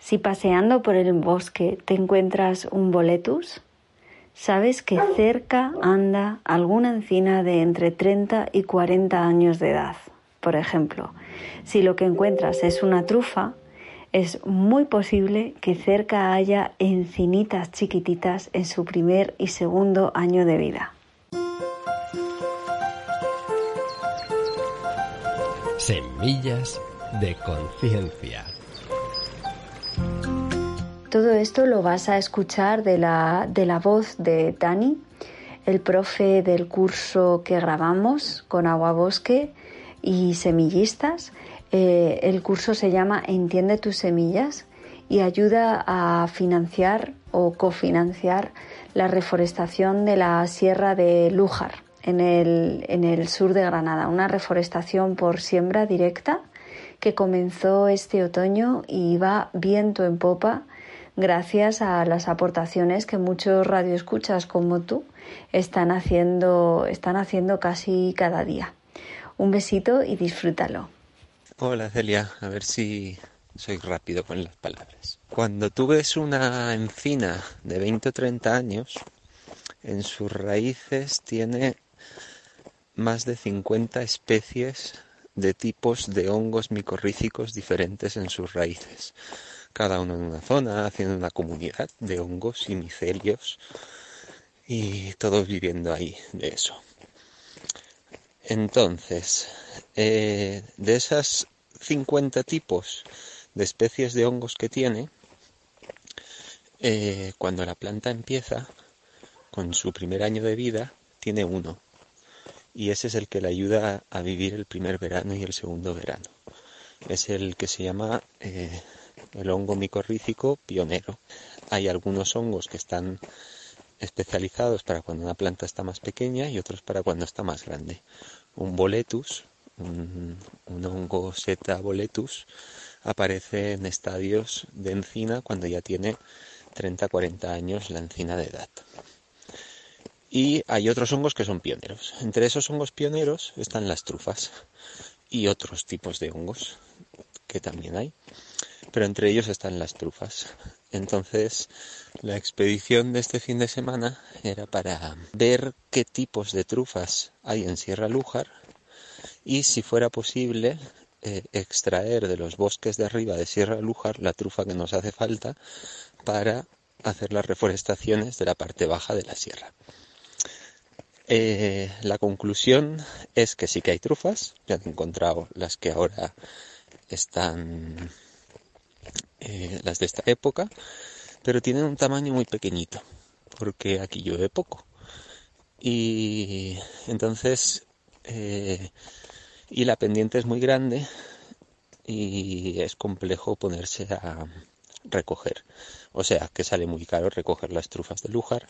Si paseando por el bosque te encuentras un boletus, sabes que cerca anda alguna encina de entre 30 y 40 años de edad. Por ejemplo, si lo que encuentras es una trufa, es muy posible que cerca haya encinitas chiquititas en su primer y segundo año de vida. Semillas de conciencia. Todo esto lo vas a escuchar de la, de la voz de Dani, el profe del curso que grabamos con Agua Bosque y Semillistas. Eh, el curso se llama Entiende tus semillas y ayuda a financiar o cofinanciar la reforestación de la Sierra de Lújar en el, en el sur de Granada, una reforestación por siembra directa que comenzó este otoño y va viento en popa gracias a las aportaciones que muchos radioescuchas como tú están haciendo, están haciendo casi cada día. Un besito y disfrútalo. Hola Celia, a ver si soy rápido con las palabras. Cuando tú ves una encina de 20 o 30 años, en sus raíces tiene más de 50 especies de tipos de hongos micorrícicos diferentes en sus raíces. Cada uno en una zona, haciendo una comunidad de hongos y micelios y todos viviendo ahí de eso. Entonces, eh, de esas 50 tipos de especies de hongos que tiene, eh, cuando la planta empieza, con su primer año de vida, tiene uno. Y ese es el que le ayuda a vivir el primer verano y el segundo verano. Es el que se llama eh, el hongo micorrícico pionero. Hay algunos hongos que están especializados para cuando una planta está más pequeña y otros para cuando está más grande. Un boletus, un, un hongo seta boletus, aparece en estadios de encina cuando ya tiene 30-40 años la encina de edad. Y hay otros hongos que son pioneros. Entre esos hongos pioneros están las trufas y otros tipos de hongos que también hay. Pero entre ellos están las trufas. Entonces, la expedición de este fin de semana era para ver qué tipos de trufas hay en Sierra Lújar y, si fuera posible, eh, extraer de los bosques de arriba de Sierra Lújar la trufa que nos hace falta para hacer las reforestaciones de la parte baja de la sierra. Eh, la conclusión es que sí que hay trufas, ya han encontrado las que ahora están, eh, las de esta época, pero tienen un tamaño muy pequeñito, porque aquí llueve poco. Y entonces, eh, y la pendiente es muy grande y es complejo ponerse a recoger. O sea, que sale muy caro recoger las trufas de Lújar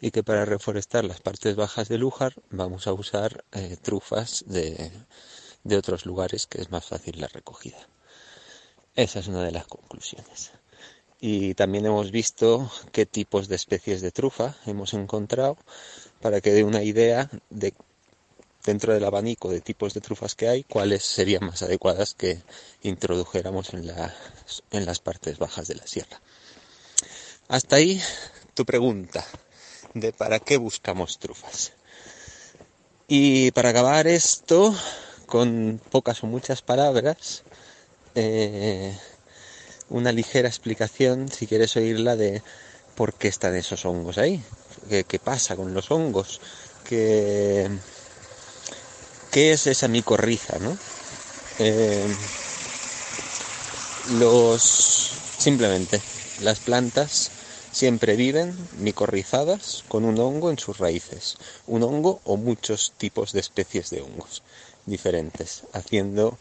y que para reforestar las partes bajas de Lújar vamos a usar eh, trufas de, de otros lugares que es más fácil la recogida. Esa es una de las conclusiones. Y también hemos visto qué tipos de especies de trufa hemos encontrado para que dé una idea de dentro del abanico de tipos de trufas que hay, cuáles serían más adecuadas que introdujéramos en las, en las partes bajas de la sierra. Hasta ahí tu pregunta de para qué buscamos trufas. Y para acabar esto, con pocas o muchas palabras, eh, una ligera explicación, si quieres oírla, de por qué están esos hongos ahí, qué, pasa con los hongos, qué, qué es esa micorriza, ¿no? Eh, los simplemente las plantas siempre viven micorrizadas con un hongo en sus raíces, un hongo o muchos tipos de especies de hongos diferentes, haciendo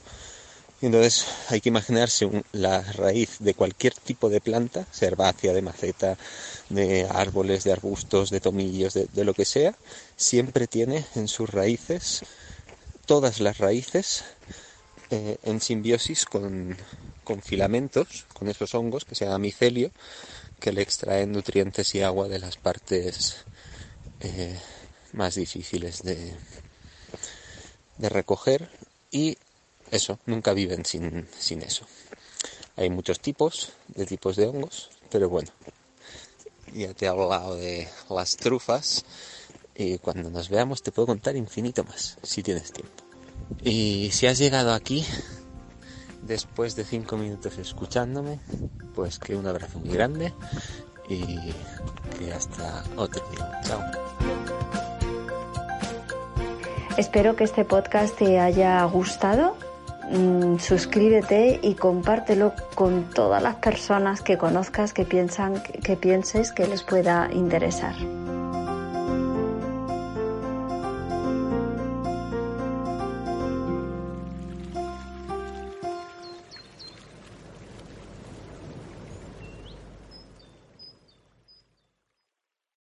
entonces hay que imaginarse la raíz de cualquier tipo de planta, herbácea, de maceta, de árboles, de arbustos, de tomillos, de, lo que sea, siempre tiene en sus raíces, todas las raíces, eh, en simbiosis con, con, filamentos, con esos hongos que se llama micelio, que le extraen nutrientes y agua de las partes eh, más difíciles de, de recoger y eso, nunca viven sin, sin eso. Hay muchos tipos de tipos de hongos, pero bueno, ya te he hablado de las trufas y cuando nos veamos te puedo contar infinito más, si tienes tiempo. Y si has llegado aquí, después de cinco minutos escuchándome, pues que un abrazo muy grande y que hasta otro día. Chao. Espero que este podcast te haya gustado Mm, suscríbete y compártelo con todas las personas que conozcas que piensan que pienses que les pueda interesar.